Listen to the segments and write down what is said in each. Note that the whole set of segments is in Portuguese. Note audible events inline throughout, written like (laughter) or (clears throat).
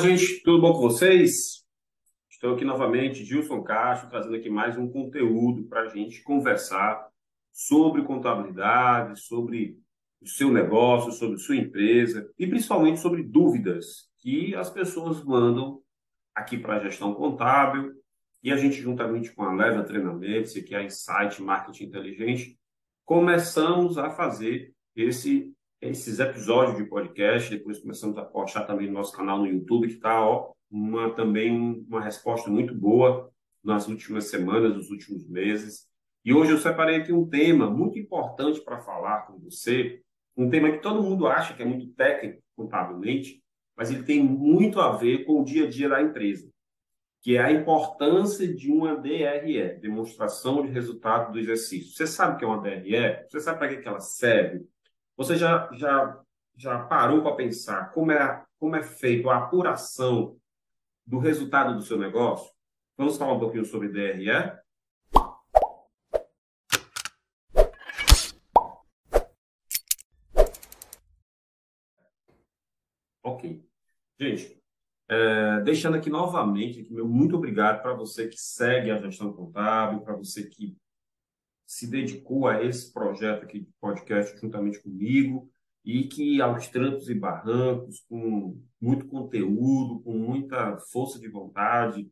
gente, tudo bom com vocês? Estou aqui novamente, Gilson Castro, trazendo aqui mais um conteúdo para a gente conversar sobre contabilidade, sobre o seu negócio, sobre sua empresa e principalmente sobre dúvidas que as pessoas mandam aqui para a gestão contábil e a gente, juntamente com a Leva Treinamentos que é a Insight Marketing Inteligente, começamos a fazer esse esses episódios de podcast, depois começamos a postar também no nosso canal no YouTube, que está uma, também uma resposta muito boa nas últimas semanas, nos últimos meses. E hoje eu separei aqui um tema muito importante para falar com você, um tema que todo mundo acha que é muito técnico contabilmente, mas ele tem muito a ver com o dia a dia da empresa, que é a importância de uma DRE, demonstração de resultado do exercício. Você sabe o que é uma DRE? Você sabe para que ela serve? Você já, já, já parou para pensar como é, como é feito a apuração do resultado do seu negócio? Vamos falar um pouquinho sobre DRE? Ok. Gente, é, deixando aqui novamente, meu muito obrigado para você que segue a gestão contábil, para você que se dedicou a esse projeto aqui de podcast juntamente comigo e que aos trancos e barrancos, com muito conteúdo, com muita força de vontade,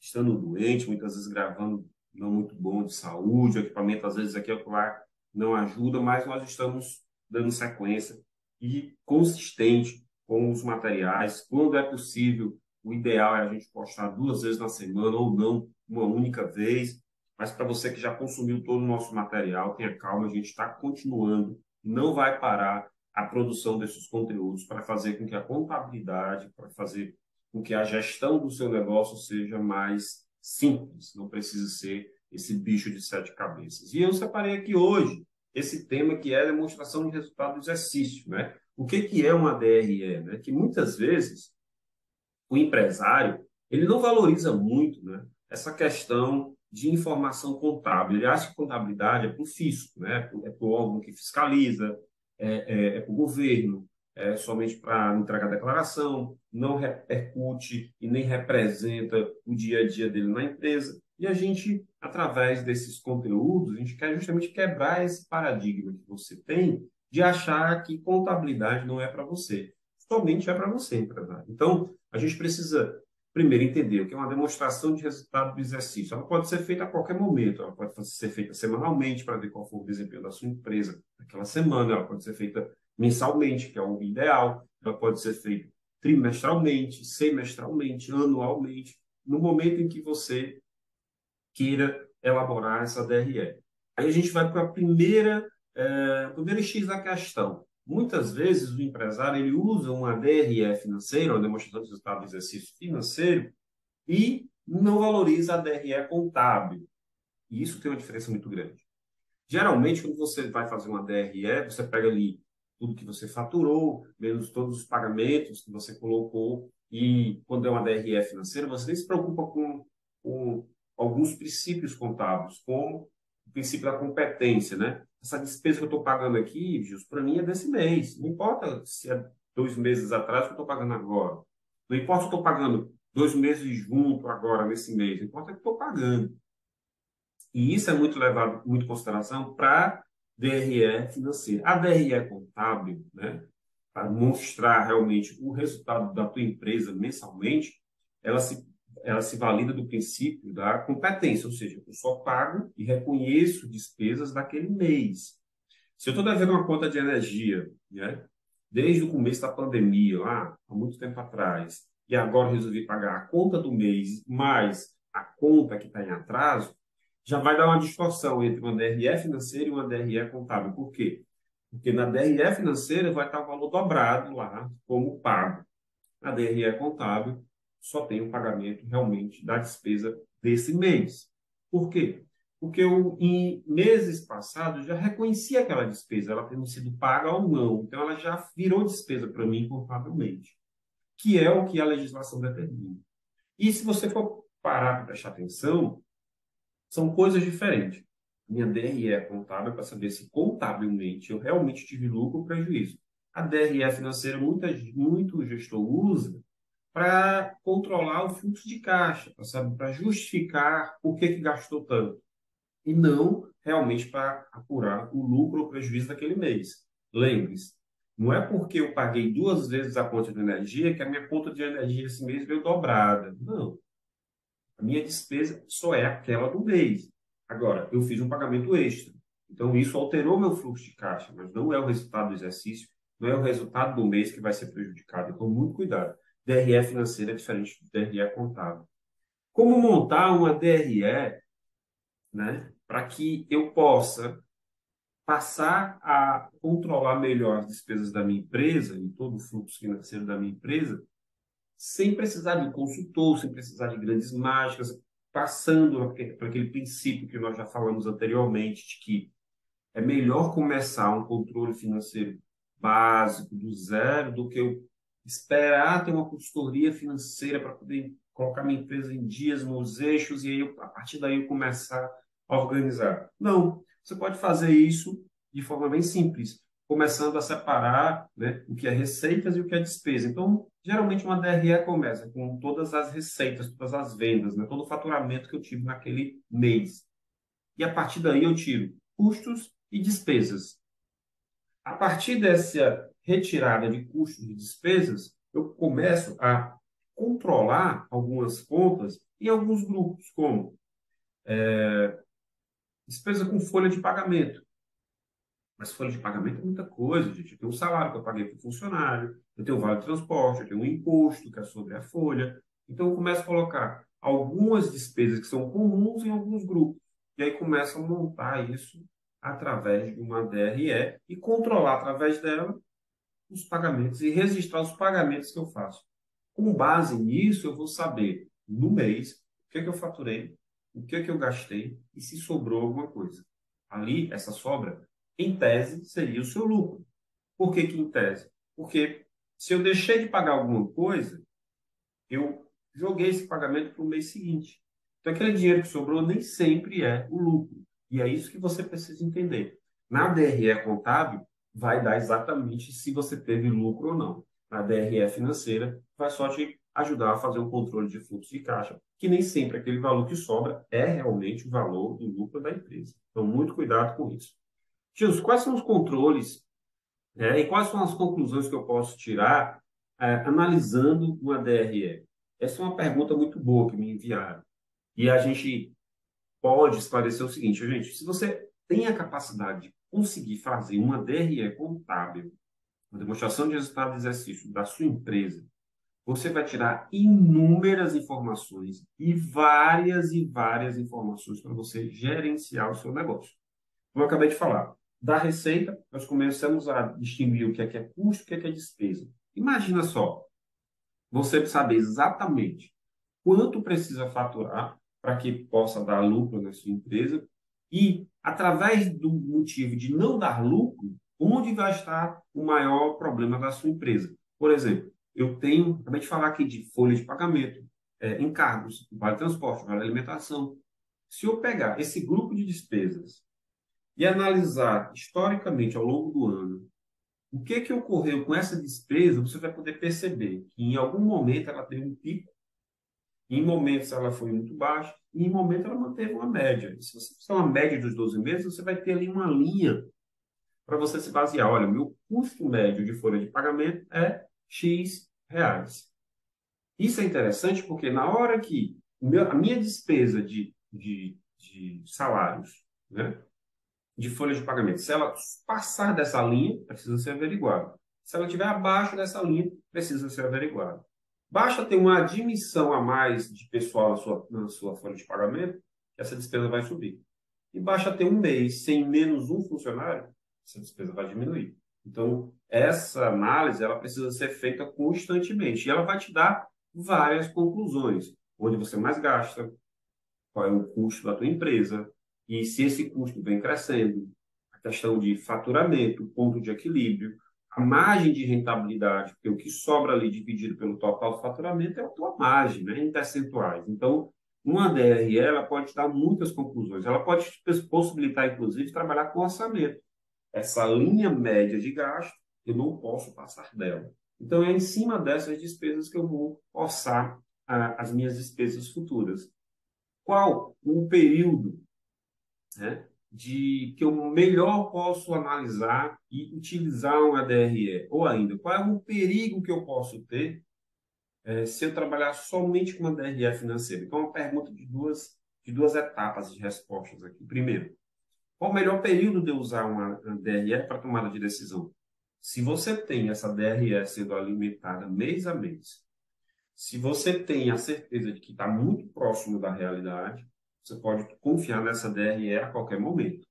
estando doente, muitas vezes gravando não muito bom de saúde, o equipamento às vezes aqui lá não ajuda, mas nós estamos dando sequência e consistente com os materiais. Quando é possível, o ideal é a gente postar duas vezes na semana ou não uma única vez. Mas para você que já consumiu todo o nosso material, tenha calma, a gente está continuando, não vai parar a produção desses conteúdos para fazer com que a contabilidade, para fazer com que a gestão do seu negócio seja mais simples, não precisa ser esse bicho de sete cabeças. E eu separei aqui hoje esse tema que é a demonstração de resultado do exercício, né? O que, que é uma DRE? Né? Que muitas vezes o empresário ele não valoriza muito né, essa questão de informação contábil. Ele acha que contabilidade é para o fisco, né? é para o órgão que fiscaliza, é, é, é para o governo, é somente para entregar declaração, não repercute e nem representa o dia a dia dele na empresa. E a gente, através desses conteúdos, a gente quer justamente quebrar esse paradigma que você tem de achar que contabilidade não é para você. Somente é para você, empresário. Então, a gente precisa primeiro, entender o que é uma demonstração de resultado do exercício. Ela pode ser feita a qualquer momento, ela pode ser feita semanalmente para ver qual foi o desempenho da sua empresa naquela semana, ela pode ser feita mensalmente, que é o ideal, ela pode ser feita trimestralmente, semestralmente, anualmente, no momento em que você queira elaborar essa DRE. Aí a gente vai para a primeira, é, primeira X da questão. Muitas vezes o empresário ele usa uma DRE financeira, uma demonstração de resultado de exercício financeiro, e não valoriza a DRE contábil. E isso tem uma diferença muito grande. Geralmente, quando você vai fazer uma DRE, você pega ali tudo que você faturou, menos todos os pagamentos que você colocou, e quando é uma DRE financeira, você nem se preocupa com, com alguns princípios contábeis, como princípio da competência, né? essa despesa que eu estou pagando aqui, para mim é desse mês. Não importa se é dois meses atrás que eu estou pagando agora. Não importa se eu estou pagando dois meses junto agora, nesse mês. Não importa que eu estou pagando. E isso é muito levado muito em consideração para DRE financeira. A DRE contábil, né, para mostrar realmente o resultado da tua empresa mensalmente, ela se ela se valida do princípio da competência, ou seja, eu só pago e reconheço despesas daquele mês. Se eu estou devendo uma conta de energia, né, desde o começo da pandemia, lá há muito tempo atrás, e agora resolvi pagar a conta do mês mais a conta que está em atraso, já vai dar uma distorção entre uma DRE financeira e uma DRE contábil. Por quê? Porque na DRE financeira vai estar o valor dobrado lá como pago. Na DRE contábil só tem o pagamento realmente da despesa desse mês. Por quê? Porque eu, em meses passados, já reconheci aquela despesa, ela tendo sido paga ou não. Então, ela já virou despesa para mim contabilmente, que é o que a legislação determina. E se você for parar para prestar atenção, são coisas diferentes. Minha DRE é contábil para saber se contabilmente eu realmente tive lucro ou prejuízo. A DRE financeira, muita, muito gestor usa para controlar o fluxo de caixa, para justificar por que, que gastou tanto. E não realmente para apurar o lucro ou prejuízo daquele mês. Lembre-se, não é porque eu paguei duas vezes a conta de energia que a minha conta de energia esse mês veio dobrada. Não. A minha despesa só é aquela do mês. Agora, eu fiz um pagamento extra. Então, isso alterou meu fluxo de caixa, mas não é o resultado do exercício, não é o resultado do mês que vai ser prejudicado. Então, muito cuidado. DRE financeira é diferente do DRE contábil. Como montar uma DRE né, para que eu possa passar a controlar melhor as despesas da minha empresa e todo o fluxo financeiro da minha empresa, sem precisar de consultor, sem precisar de grandes mágicas, passando para aquele princípio que nós já falamos anteriormente, de que é melhor começar um controle financeiro básico, do zero, do que eu esperar ter uma consultoria financeira para poder colocar minha empresa em dias, nos eixos, e aí eu, a partir daí eu começar a organizar. Não, você pode fazer isso de forma bem simples, começando a separar né, o que é receitas e o que é despesa. Então, geralmente uma DRE começa com todas as receitas, todas as vendas, né, todo o faturamento que eu tive naquele mês. E a partir daí eu tiro custos e despesas. A partir dessa retirada de custos e despesas, eu começo a controlar algumas contas em alguns grupos, como é, despesa com folha de pagamento. Mas folha de pagamento é muita coisa, gente. Eu tenho um salário que eu paguei para o funcionário, eu tenho o vale de transporte, eu tenho um imposto que é sobre a folha. Então, eu começo a colocar algumas despesas que são comuns em alguns grupos. E aí começo a montar isso através de uma DRE e controlar através dela os pagamentos e registrar os pagamentos que eu faço. Com base nisso, eu vou saber no mês o que, é que eu faturei, o que, é que eu gastei e se sobrou alguma coisa. Ali, essa sobra, em tese, seria o seu lucro. Por que, que em tese? Porque se eu deixei de pagar alguma coisa, eu joguei esse pagamento para o mês seguinte. Então, aquele dinheiro que sobrou nem sempre é o lucro. E é isso que você precisa entender. Na DRE contábil, vai dar exatamente se você teve lucro ou não. Na DRE financeira, vai só te ajudar a fazer um controle de fluxo de caixa, que nem sempre aquele valor que sobra é realmente o valor do lucro da empresa. Então, muito cuidado com isso. Gilson, quais são os controles é, e quais são as conclusões que eu posso tirar é, analisando uma DRE? Essa é uma pergunta muito boa que me enviaram. E a gente pode esclarecer o seguinte, gente, se você tem a capacidade de conseguir fazer uma DRE contábil, uma demonstração de resultado de exercício da sua empresa, você vai tirar inúmeras informações e várias e várias informações para você gerenciar o seu negócio. Como eu acabei de falar, da receita, nós começamos a distinguir o que é, que é custo e o que é, que é despesa. Imagina só, você saber exatamente quanto precisa faturar para que possa dar lucro na sua empresa e, através do motivo de não dar lucro, onde vai estar o maior problema da sua empresa. Por exemplo, eu tenho, acabei de falar aqui de folha de pagamento, é, encargos, vale transporte, vale alimentação. Se eu pegar esse grupo de despesas e analisar historicamente ao longo do ano o que, que ocorreu com essa despesa, você vai poder perceber que em algum momento ela teve um pico, em momentos ela foi muito baixa, e em momentos ela manteve uma média. Se você fizer uma média dos 12 meses, você vai ter ali uma linha para você se basear. Olha, meu custo médio de folha de pagamento é X reais. Isso é interessante porque na hora que a minha despesa de, de, de salários, né, de folha de pagamento, se ela passar dessa linha, precisa ser averiguada. Se ela estiver abaixo dessa linha, precisa ser averiguada. Basta ter uma admissão a mais de pessoal na sua, na sua folha de pagamento, essa despesa vai subir. E basta ter um mês sem menos um funcionário, essa despesa vai diminuir. Então, essa análise ela precisa ser feita constantemente e ela vai te dar várias conclusões. Onde você mais gasta, qual é o custo da tua empresa e se esse custo vem crescendo, a questão de faturamento, ponto de equilíbrio, a margem de rentabilidade, porque o que sobra ali dividido pelo total do faturamento é a tua margem, né, em percentuais. Então, uma DRE ela pode dar muitas conclusões. Ela pode possibilitar, inclusive, trabalhar com orçamento essa linha média de gasto, eu não posso passar dela. Então, é em cima dessas despesas que eu vou orçar ah, as minhas despesas futuras. Qual o período né, de que eu melhor posso analisar e utilizar uma DRE? Ou ainda, qual é o perigo que eu posso ter é, se eu trabalhar somente com uma DRE financeira? Então, é uma pergunta de duas, de duas etapas de respostas aqui. Primeiro, qual o melhor período de eu usar uma, uma DRE para tomada de decisão? Se você tem essa DRE sendo alimentada mês a mês, se você tem a certeza de que está muito próximo da realidade, você pode confiar nessa DRE a qualquer momento.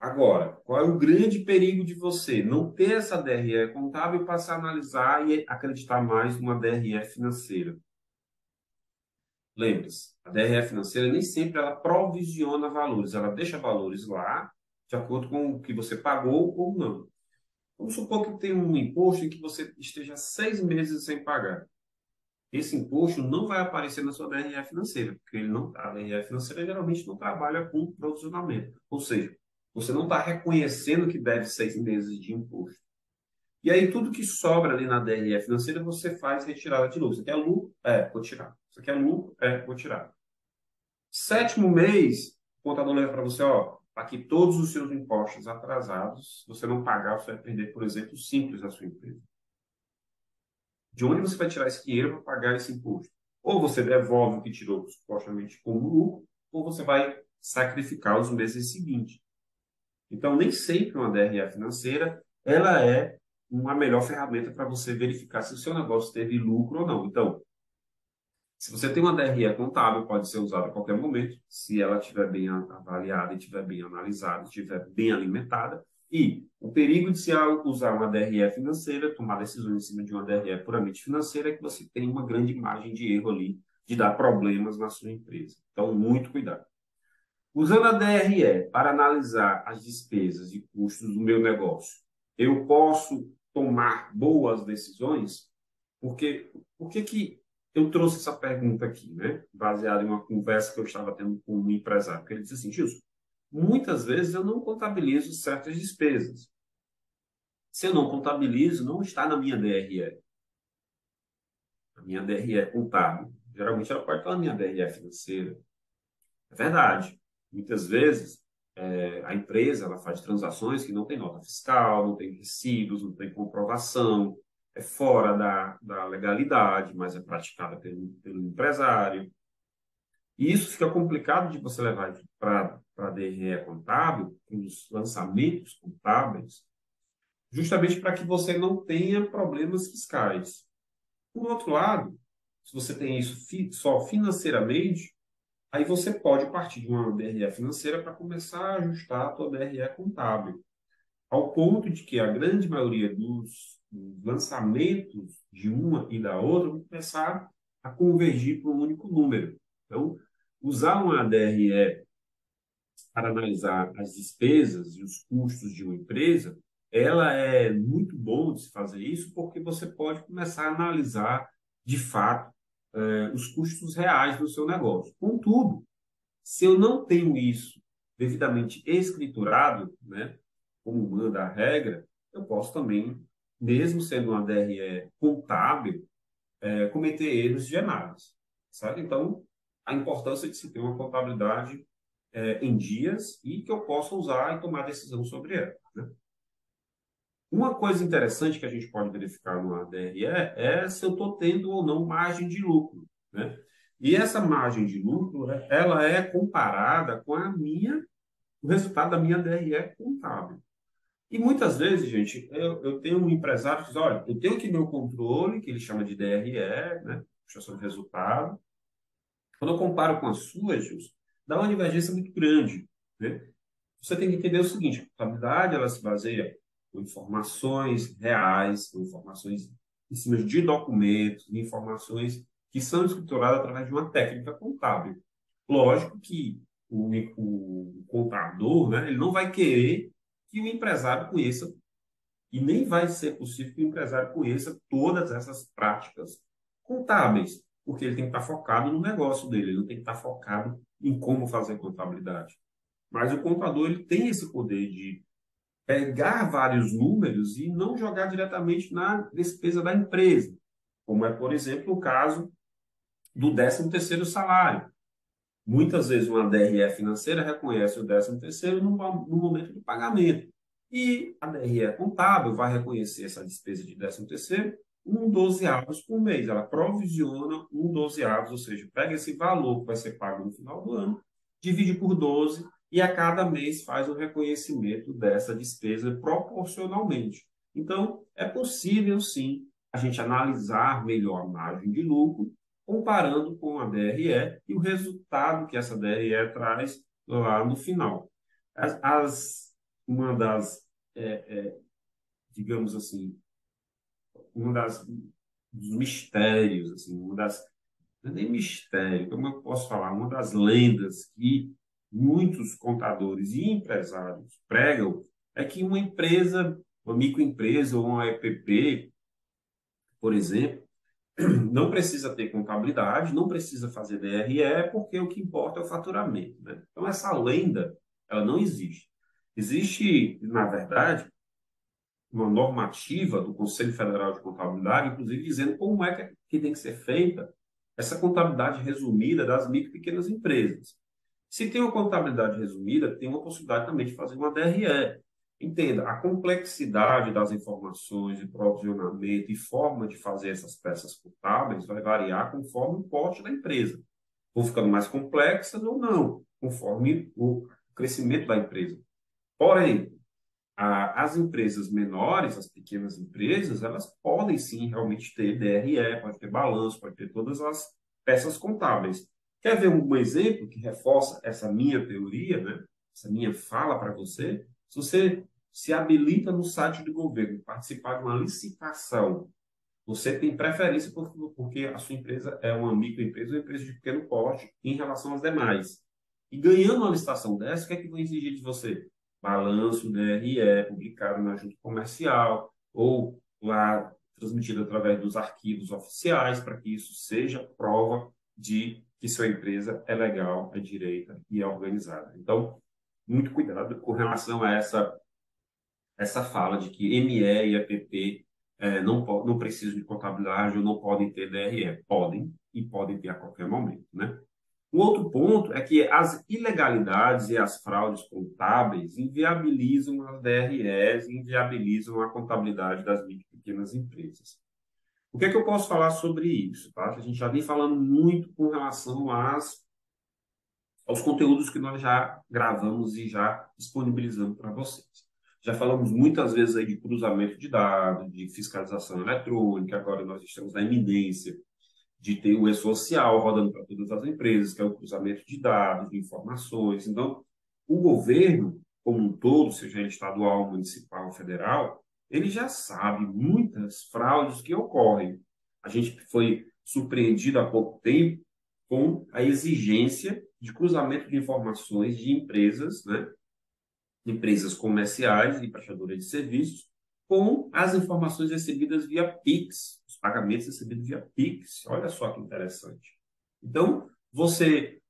Agora, qual é o grande perigo de você não ter essa DRE contábil e passar a analisar e acreditar mais numa DRE financeira? Lembre-se, a DRE financeira nem sempre ela provisiona valores, ela deixa valores lá de acordo com o que você pagou ou não. Vamos supor que tem um imposto em que você esteja seis meses sem pagar. Esse imposto não vai aparecer na sua DRE financeira, porque ele não, a DRE financeira geralmente não trabalha com provisionamento. Ou seja, você não está reconhecendo que deve seis meses de imposto. E aí, tudo que sobra ali na DRE financeira, você faz retirada de lucro. Você quer lucro? É, vou tirar. Você quer lucro? É, vou tirar. Sétimo mês, o contador leva para você, ó, para que todos os seus impostos atrasados, você não pagar, você vai perder, por exemplo, simples da sua empresa. De onde você vai tirar esse dinheiro para pagar esse imposto? Ou você devolve o que tirou supostamente como lucro, ou você vai sacrificar os meses seguintes. Então, nem sempre uma DRE financeira ela é uma melhor ferramenta para você verificar se o seu negócio teve lucro ou não. Então, se você tem uma DRE contábil, pode ser usada a qualquer momento, se ela estiver bem avaliada, estiver bem analisada, estiver bem alimentada. E o perigo de se usar uma DRE financeira, tomar decisões em cima de uma DRE puramente financeira, é que você tem uma grande margem de erro ali, de dar problemas na sua empresa. Então, muito cuidado. Usando a DRE para analisar as despesas e custos do meu negócio, eu posso tomar boas decisões? Porque por que, que eu trouxe essa pergunta aqui, né? Baseada em uma conversa que eu estava tendo com um empresário. Porque ele disse assim, Gilson, muitas vezes eu não contabilizo certas despesas. Se eu não contabilizo, não está na minha DRE. A minha DRE é contábil. Geralmente ela pode estar na minha DRE financeira. É verdade. Muitas vezes é, a empresa ela faz transações que não tem nota fiscal, não tem recibos, não tem comprovação, é fora da, da legalidade, mas é praticada pelo, pelo empresário. E isso fica complicado de você levar para a DRE contábil, para os lançamentos contábeis, justamente para que você não tenha problemas fiscais. Por outro lado, se você tem isso fi, só financeiramente, aí você pode partir de uma DRE financeira para começar a ajustar a sua DRE contábil. Ao ponto de que a grande maioria dos os lançamentos de uma e da outra vão começar a convergir para um único número. Então, usar uma DRE para analisar as despesas e os custos de uma empresa, ela é muito bom de se fazer isso, porque você pode começar a analisar, de fato, eh, os custos reais do seu negócio. Contudo, se eu não tenho isso devidamente escriturado, né, como manda a regra, eu posso também mesmo sendo uma DRE contábil, é, cometer erros de análise. Sabe? Então, a importância de se ter uma contabilidade é, em dias e que eu possa usar e tomar decisão sobre ela. Né? Uma coisa interessante que a gente pode verificar no DRE é se eu estou tendo ou não margem de lucro. Né? E essa margem de lucro, ela é comparada com a minha, o resultado da minha DRE contábil. E muitas vezes, gente, eu, eu tenho um empresário que diz, olha, eu tenho aqui meu controle, que ele chama de DRE, né? Puxação de resultado. Quando eu comparo com a sua, Gilson, dá uma divergência muito grande. Né? Você tem que entender o seguinte, a contabilidade ela se baseia em informações reais, em informações em cima de documentos, informações que são escrituradas através de uma técnica contábil. Lógico que o, o contador, né, ele não vai querer que o empresário conheça, e nem vai ser possível que o empresário conheça todas essas práticas contábeis, porque ele tem que estar focado no negócio dele, ele não tem que estar focado em como fazer contabilidade. Mas o contador ele tem esse poder de pegar vários números e não jogar diretamente na despesa da empresa, como é, por exemplo, o caso do 13º salário. Muitas vezes uma DRE financeira reconhece o 13º no, no momento do pagamento. E a DRE contábil vai reconhecer essa despesa de 13º um dozeavos por mês. Ela provisiona um dozeavos, ou seja, pega esse valor que vai ser pago no final do ano, divide por 12 e a cada mês faz o reconhecimento dessa despesa proporcionalmente. Então, é possível sim a gente analisar melhor a margem de lucro, comparando com a DRE e o resultado que essa DRE traz lá no final. As, as uma das, é, é, digamos assim, uma das dos mistérios, assim, uma das não é nem mistério, como eu posso falar, uma das lendas que muitos contadores e empresários pregam é que uma empresa, uma microempresa ou uma EPP, por exemplo, (clears throat) não precisa ter contabilidade, não precisa fazer DRE, porque o que importa é o faturamento. Né? Então, essa lenda, ela não existe. Existe, na verdade, uma normativa do Conselho Federal de Contabilidade, inclusive dizendo como é que tem que ser feita essa contabilidade resumida das micro e pequenas empresas. Se tem uma contabilidade resumida, tem uma possibilidade também de fazer uma DRE. Entenda, a complexidade das informações de provisionamento e forma de fazer essas peças contábeis vai variar conforme o porte da empresa. Vão ficando mais complexas ou não, conforme o crescimento da empresa. Porém, as empresas menores, as pequenas empresas, elas podem sim realmente ter DRE, pode ter balanço, pode ter todas as peças contábeis. Quer ver um exemplo que reforça essa minha teoria, né? essa minha fala para você? Se você se habilita no site do governo participar de uma licitação, você tem preferência porque a sua empresa é uma microempresa ou empresa de pequeno porte em relação às demais. E ganhando uma licitação dessa, o que é que vão exigir de você? Balanço DRE, publicado na junta comercial, ou lá transmitido através dos arquivos oficiais, para que isso seja prova de que sua empresa é legal, é direita e é organizada. Então, muito cuidado com relação a essa essa fala de que ME e EPP é, não, não precisam de contabilidade ou não podem ter DRE. Podem e podem ter a qualquer momento. Né? Um outro ponto é que as ilegalidades e as fraudes contábeis inviabilizam as DREs inviabilizam a contabilidade das micro e pequenas empresas. O que é que eu posso falar sobre isso? Tá? A gente já vem falando muito com relação às, aos conteúdos que nós já gravamos e já disponibilizamos para vocês. Já falamos muitas vezes aí de cruzamento de dados, de fiscalização eletrônica, agora nós estamos na iminência de ter o e-social rodando para todas as empresas, que é o cruzamento de dados, de informações. Então, o governo, como um todo, seja ele estadual, municipal, federal, ele já sabe muitas fraudes que ocorrem. A gente foi surpreendido há pouco tempo com a exigência de cruzamento de informações de empresas, né? empresas comerciais e prestadoras de serviços, com as informações recebidas via PIX, pagamentos recebidos via PIX. Olha só que interessante. Então, você,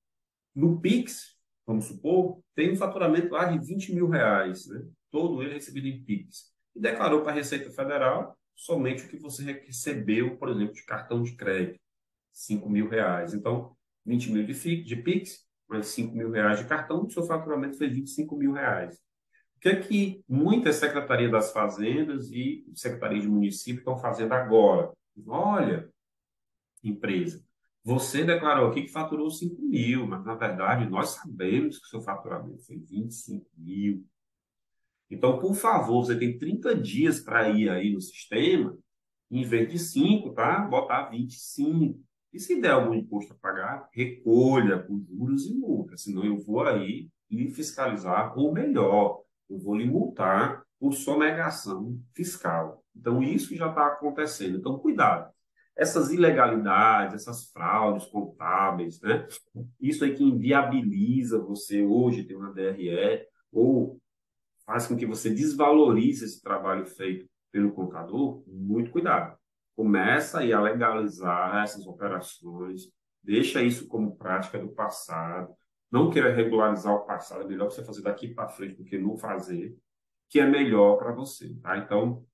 no PIX, vamos supor, tem um faturamento lá de 20 mil reais, né? todo ele recebido em PIX e declarou para a Receita Federal somente o que você recebeu, por exemplo, de cartão de crédito, 5 mil reais. Então, 20 mil de, de PIX, mais 5 mil reais de cartão, seu faturamento foi 25 mil reais. O que é que muitas secretarias das fazendas e secretarias de município estão fazendo agora? Olha, empresa, você declarou aqui que faturou 5 mil, mas na verdade nós sabemos que o seu faturamento foi 25 mil. Então, por favor, você tem 30 dias para ir aí no sistema, em vez de 5, tá? Botar 25. E se der algum imposto a pagar, recolha por juros e multas, senão eu vou aí lhe fiscalizar, ou melhor, eu vou lhe multar por sonegação fiscal. Então, isso já está acontecendo. Então, cuidado. Essas ilegalidades, essas fraudes contábeis, né? Isso aí que inviabiliza você hoje ter uma DRE, ou faz com que você desvalorize esse trabalho feito pelo contador, muito cuidado. Começa aí a legalizar essas operações, deixa isso como prática do passado. Não queira regularizar o passado, é melhor você fazer daqui para frente do que não fazer. Que é melhor para você. Tá? Então,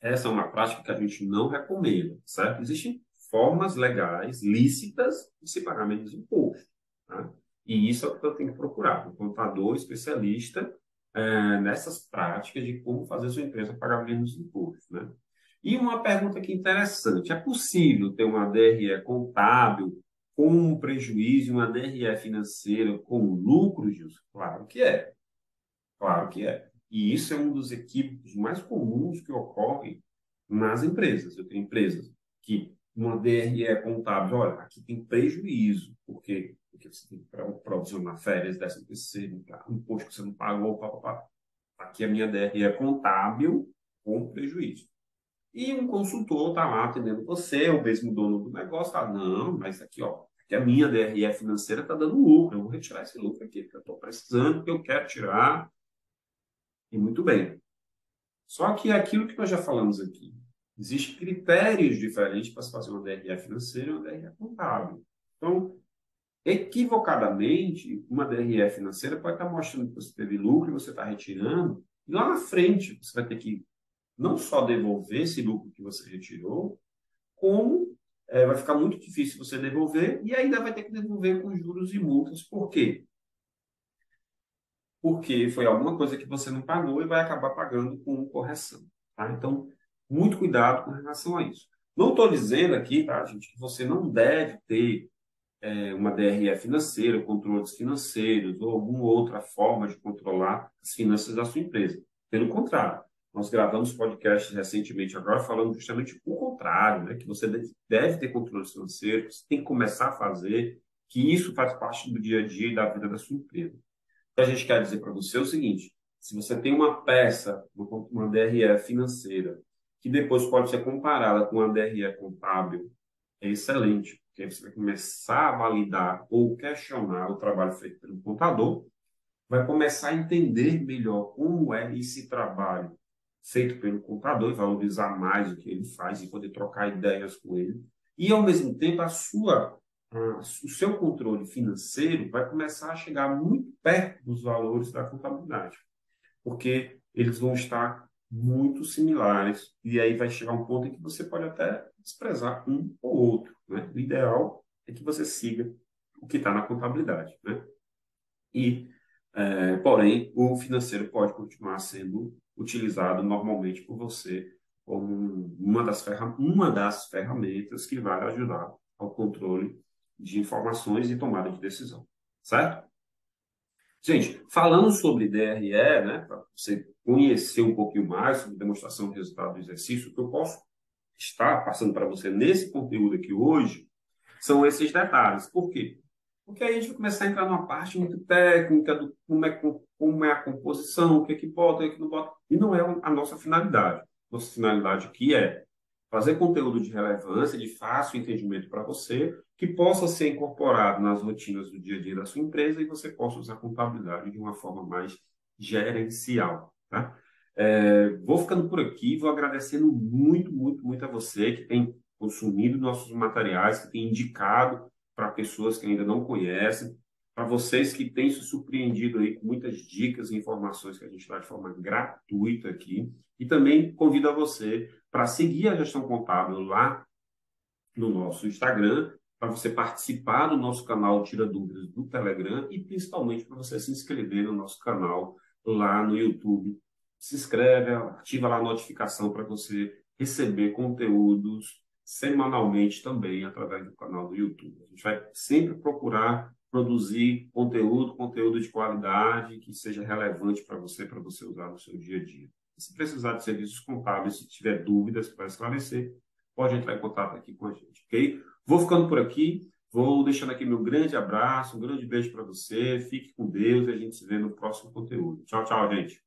essa é uma prática que a gente não recomenda, certo? Existem formas legais, lícitas, de se pagar menos imposto. Tá? E isso é o que eu tenho que procurar, um contador especialista é, nessas práticas de como fazer sua empresa pagar menos imposto. Né? E uma pergunta aqui interessante: é possível ter uma DRE contábil com um prejuízo e uma DRE financeira com lucro? Claro que é. Claro que é. E isso é um dos equívocos mais comuns que ocorrem nas empresas. Eu tenho empresas que uma DRE contábil, olha, aqui tem prejuízo, porque porque você tem que provisionar férias, décimo terceiro, imposto que você não pagou, papapá. Aqui a minha DRE é contábil com prejuízo. E um consultor está lá atendendo você, o mesmo dono do negócio, fala, não, mas aqui, ó, aqui a minha DRE financeira está dando lucro, eu vou retirar esse lucro aqui, porque eu estou precisando, porque eu quero tirar. E muito bem. Só que aquilo que nós já falamos aqui, existem critérios diferentes para se fazer uma DRE financeira e uma DRE contábil. Então, equivocadamente, uma DRE financeira pode estar mostrando que você teve lucro e você está retirando, e lá na frente você vai ter que não só devolver esse lucro que você retirou, como é, vai ficar muito difícil você devolver e ainda vai ter que devolver com juros e multas. Por quê? Porque foi alguma coisa que você não pagou e vai acabar pagando com correção. Tá? Então, muito cuidado com relação a isso. Não estou dizendo aqui, tá, gente, que você não deve ter é, uma DRE financeira, controles financeiros ou alguma outra forma de controlar as finanças da sua empresa. Pelo contrário, nós gravamos podcasts recentemente agora falando justamente o contrário, né? que você deve ter controles financeiros, você tem que começar a fazer, que isso faz parte do dia a dia e da vida da sua empresa. Que a gente quer dizer para você é o seguinte, se você tem uma peça, uma DRE financeira, que depois pode ser comparada com uma DRE contábil, é excelente que aí você vai começar a validar ou questionar o trabalho feito pelo contador, vai começar a entender melhor como é esse trabalho feito pelo contador e valorizar mais o que ele faz e poder trocar ideias com ele. E, ao mesmo tempo, a sua, o seu controle financeiro vai começar a chegar muito perto dos valores da contabilidade, porque eles vão estar muito similares e aí vai chegar um ponto em que você pode até desprezar um ou outro. Né? O ideal é que você siga o que está na contabilidade. Né? E, é, porém, o financeiro pode continuar sendo utilizado normalmente por você como uma das, uma das ferramentas que vai ajudar ao controle de informações e tomada de decisão. Certo? Gente, falando sobre DRE, né, para você conhecer um pouquinho mais sobre demonstração de resultado do exercício, o que eu posso está passando para você nesse conteúdo aqui hoje são esses detalhes. Por quê? Porque aí a gente vai começar a entrar numa parte muito técnica do como é, como é a composição, o que é que bota, o que, é que não bota. E não é a nossa finalidade. Nossa finalidade aqui é fazer conteúdo de relevância, de fácil entendimento para você, que possa ser incorporado nas rotinas do dia a dia da sua empresa e você possa usar a contabilidade de uma forma mais gerencial. Tá? É, vou ficando por aqui, vou agradecendo muito, muito, muito a você que tem consumido nossos materiais, que tem indicado para pessoas que ainda não conhecem, para vocês que têm se surpreendido aí com muitas dicas e informações que a gente dá de forma gratuita aqui. E também convido a você para seguir a gestão contábil lá no nosso Instagram, para você participar do nosso canal Tira Dúvidas do Telegram e principalmente para você se inscrever no nosso canal lá no YouTube se inscreve, ativa lá a notificação para você receber conteúdos semanalmente também através do canal do YouTube. A gente vai sempre procurar produzir conteúdo, conteúdo de qualidade que seja relevante para você, para você usar no seu dia a dia. Se precisar de serviços contábeis, se tiver dúvidas para esclarecer, pode entrar em contato aqui com a gente, ok? Vou ficando por aqui, vou deixando aqui meu grande abraço, um grande beijo para você, fique com Deus e a gente se vê no próximo conteúdo. Tchau, tchau, gente.